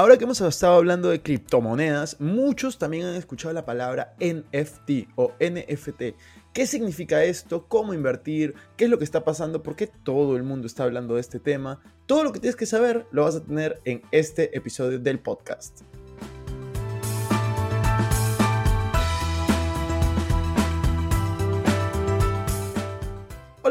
Ahora que hemos estado hablando de criptomonedas, muchos también han escuchado la palabra NFT o NFT. ¿Qué significa esto? ¿Cómo invertir? ¿Qué es lo que está pasando? ¿Por qué todo el mundo está hablando de este tema? Todo lo que tienes que saber lo vas a tener en este episodio del podcast.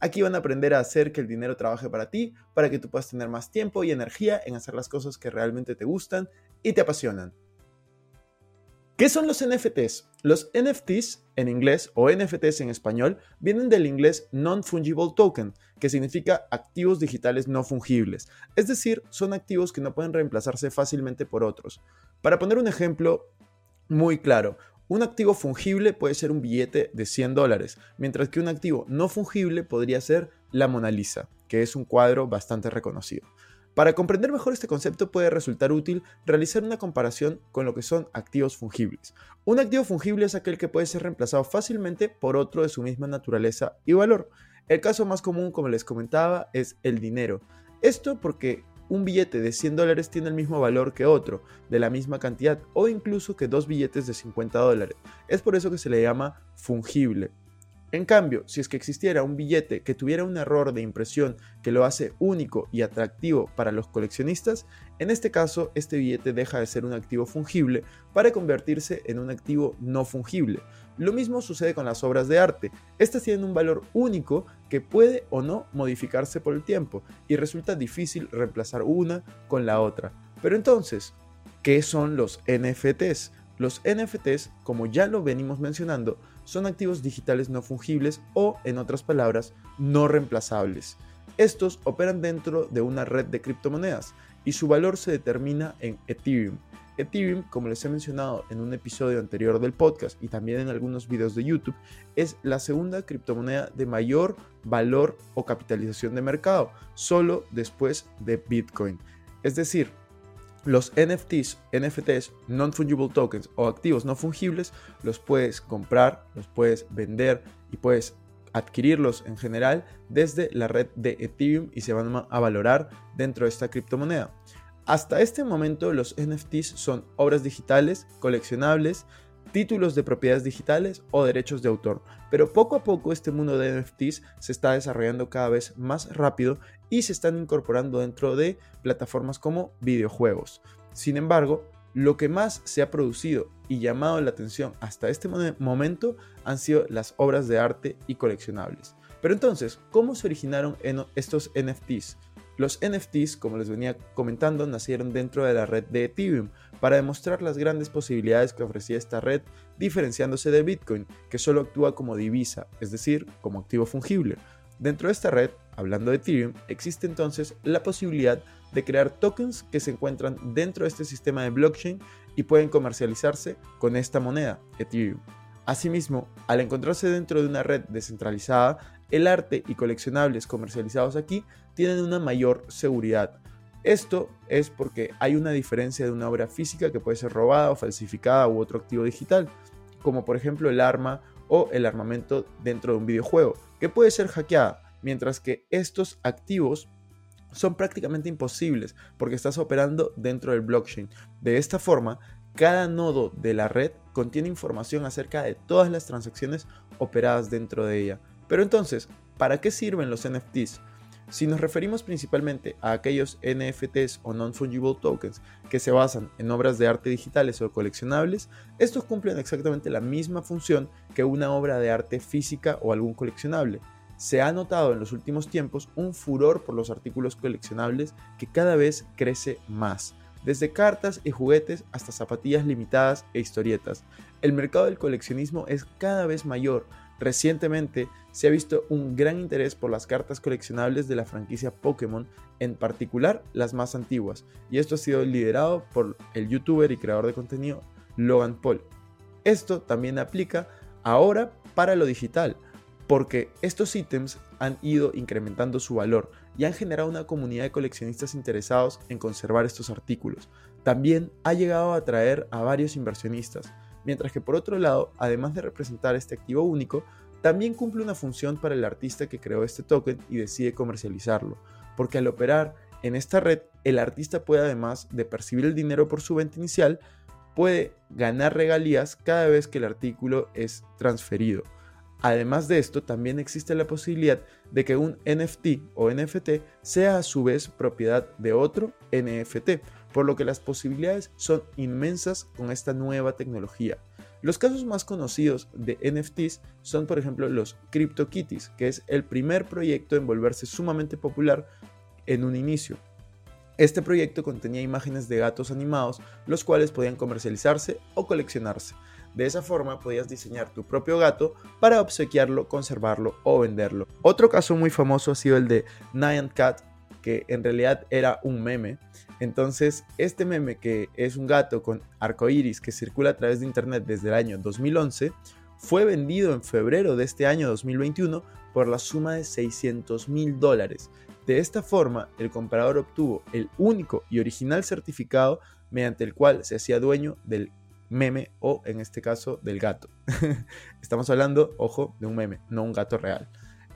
Aquí van a aprender a hacer que el dinero trabaje para ti, para que tú puedas tener más tiempo y energía en hacer las cosas que realmente te gustan y te apasionan. ¿Qué son los NFTs? Los NFTs en inglés o NFTs en español vienen del inglés Non-Fungible Token, que significa activos digitales no fungibles, es decir, son activos que no pueden reemplazarse fácilmente por otros. Para poner un ejemplo muy claro, un activo fungible puede ser un billete de 100 dólares, mientras que un activo no fungible podría ser la Mona Lisa, que es un cuadro bastante reconocido. Para comprender mejor este concepto puede resultar útil realizar una comparación con lo que son activos fungibles. Un activo fungible es aquel que puede ser reemplazado fácilmente por otro de su misma naturaleza y valor. El caso más común, como les comentaba, es el dinero. Esto porque un billete de 100 dólares tiene el mismo valor que otro, de la misma cantidad, o incluso que dos billetes de 50 dólares. Es por eso que se le llama fungible. En cambio, si es que existiera un billete que tuviera un error de impresión que lo hace único y atractivo para los coleccionistas, en este caso este billete deja de ser un activo fungible para convertirse en un activo no fungible. Lo mismo sucede con las obras de arte. Estas tienen un valor único que puede o no modificarse por el tiempo y resulta difícil reemplazar una con la otra. Pero entonces, ¿qué son los NFTs? Los NFTs, como ya lo venimos mencionando, son activos digitales no fungibles o, en otras palabras, no reemplazables. Estos operan dentro de una red de criptomonedas y su valor se determina en Ethereum. Ethereum, como les he mencionado en un episodio anterior del podcast y también en algunos videos de YouTube, es la segunda criptomoneda de mayor valor o capitalización de mercado, solo después de Bitcoin. Es decir, los NFTs, NFTs, Non-Fungible Tokens o activos no fungibles, los puedes comprar, los puedes vender y puedes adquirirlos en general desde la red de Ethereum y se van a valorar dentro de esta criptomoneda. Hasta este momento los NFTs son obras digitales, coleccionables, títulos de propiedades digitales o derechos de autor. Pero poco a poco este mundo de NFTs se está desarrollando cada vez más rápido y se están incorporando dentro de plataformas como videojuegos. Sin embargo, lo que más se ha producido y llamado la atención hasta este momento han sido las obras de arte y coleccionables. Pero entonces, ¿cómo se originaron estos NFTs? Los NFTs, como les venía comentando, nacieron dentro de la red de Ethereum para demostrar las grandes posibilidades que ofrecía esta red, diferenciándose de Bitcoin, que solo actúa como divisa, es decir, como activo fungible. Dentro de esta red, hablando de Ethereum, existe entonces la posibilidad de crear tokens que se encuentran dentro de este sistema de blockchain y pueden comercializarse con esta moneda, Ethereum. Asimismo, al encontrarse dentro de una red descentralizada, el arte y coleccionables comercializados aquí tienen una mayor seguridad. Esto es porque hay una diferencia de una obra física que puede ser robada o falsificada u otro activo digital, como por ejemplo el arma o el armamento dentro de un videojuego, que puede ser hackeada, mientras que estos activos son prácticamente imposibles porque estás operando dentro del blockchain. De esta forma, cada nodo de la red contiene información acerca de todas las transacciones operadas dentro de ella. Pero entonces, ¿para qué sirven los NFTs? Si nos referimos principalmente a aquellos NFTs o non-fungible tokens que se basan en obras de arte digitales o coleccionables, estos cumplen exactamente la misma función que una obra de arte física o algún coleccionable. Se ha notado en los últimos tiempos un furor por los artículos coleccionables que cada vez crece más, desde cartas y juguetes hasta zapatillas limitadas e historietas. El mercado del coleccionismo es cada vez mayor, Recientemente se ha visto un gran interés por las cartas coleccionables de la franquicia Pokémon, en particular las más antiguas, y esto ha sido liderado por el youtuber y creador de contenido Logan Paul. Esto también aplica ahora para lo digital, porque estos ítems han ido incrementando su valor y han generado una comunidad de coleccionistas interesados en conservar estos artículos. También ha llegado a atraer a varios inversionistas, mientras que por otro lado, además de representar este activo único, también cumple una función para el artista que creó este token y decide comercializarlo, porque al operar en esta red, el artista puede además de percibir el dinero por su venta inicial, puede ganar regalías cada vez que el artículo es transferido. Además de esto, también existe la posibilidad de que un NFT o NFT sea a su vez propiedad de otro NFT, por lo que las posibilidades son inmensas con esta nueva tecnología. Los casos más conocidos de NFTs son por ejemplo los CryptoKitties, que es el primer proyecto en volverse sumamente popular en un inicio. Este proyecto contenía imágenes de gatos animados, los cuales podían comercializarse o coleccionarse. De esa forma podías diseñar tu propio gato para obsequiarlo, conservarlo o venderlo. Otro caso muy famoso ha sido el de Nyan Cat, que en realidad era un meme. Entonces, este meme que es un gato con iris que circula a través de internet desde el año 2011, fue vendido en febrero de este año 2021 por la suma de 600 mil dólares. De esta forma, el comprador obtuvo el único y original certificado mediante el cual se hacía dueño del meme o en este caso del gato. Estamos hablando, ojo, de un meme, no un gato real.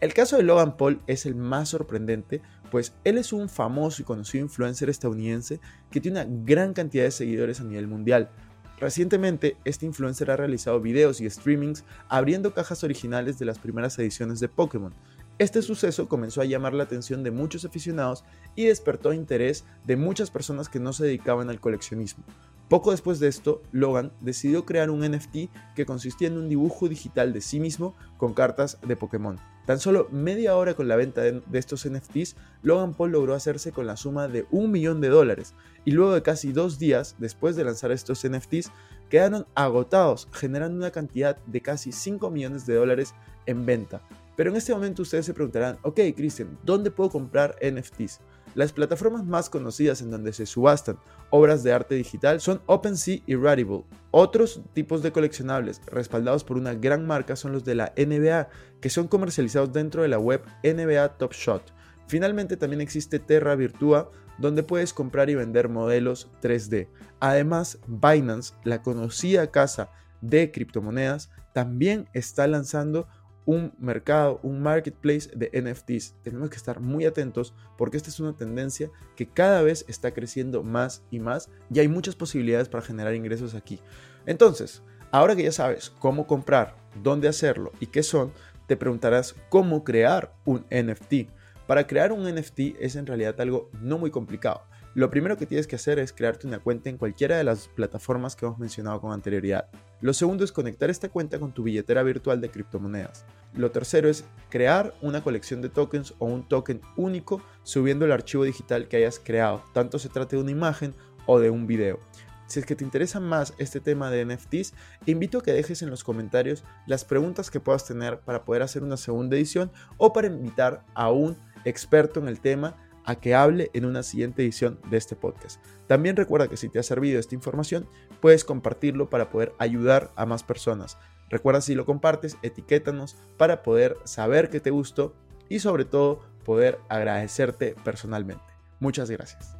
El caso de Logan Paul es el más sorprendente, pues él es un famoso y conocido influencer estadounidense que tiene una gran cantidad de seguidores a nivel mundial. Recientemente, este influencer ha realizado videos y streamings abriendo cajas originales de las primeras ediciones de Pokémon. Este suceso comenzó a llamar la atención de muchos aficionados y despertó interés de muchas personas que no se dedicaban al coleccionismo. Poco después de esto, Logan decidió crear un NFT que consistía en un dibujo digital de sí mismo con cartas de Pokémon. Tan solo media hora con la venta de, estos NFTs, Logan Paul logró hacerse con la suma de un millón de dólares y luego de casi dos días después de lanzar estos NFTs, quedaron agotados, generando una cantidad de casi 5 millones de dólares en venta. Pero en este momento ustedes se preguntarán, ok Christian, ¿dónde puedo comprar NFTs? Las plataformas más conocidas en donde se subastan obras de arte digital son OpenSea y Rarible. Otros tipos de coleccionables respaldados por una gran marca son los de la NBA, que son comercializados dentro de la web NBA Top Shot. Finalmente también existe Terra Virtua, donde puedes comprar y vender modelos 3D. Además, Binance, la conocida casa de criptomonedas, también está lanzando un mercado, un marketplace de NFTs. Tenemos que estar muy atentos porque esta es una tendencia que cada vez está creciendo más y más y hay muchas posibilidades para generar ingresos aquí. Entonces, ahora que ya sabes cómo comprar, dónde hacerlo y qué son, te preguntarás cómo crear un NFT. Para crear un NFT es en realidad algo no muy complicado. Lo primero que tienes que hacer es crearte una cuenta en cualquiera de las plataformas que hemos mencionado con anterioridad. Lo segundo es conectar esta cuenta con tu billetera virtual de criptomonedas. Lo tercero es crear una colección de tokens o un token único subiendo el archivo digital que hayas creado, tanto se trate de una imagen o de un video. Si es que te interesa más este tema de NFTs, invito a que dejes en los comentarios las preguntas que puedas tener para poder hacer una segunda edición o para invitar a un experto en el tema a que hable en una siguiente edición de este podcast. También recuerda que si te ha servido esta información, puedes compartirlo para poder ayudar a más personas. Recuerda si lo compartes, etiquétanos para poder saber que te gustó y sobre todo poder agradecerte personalmente. Muchas gracias.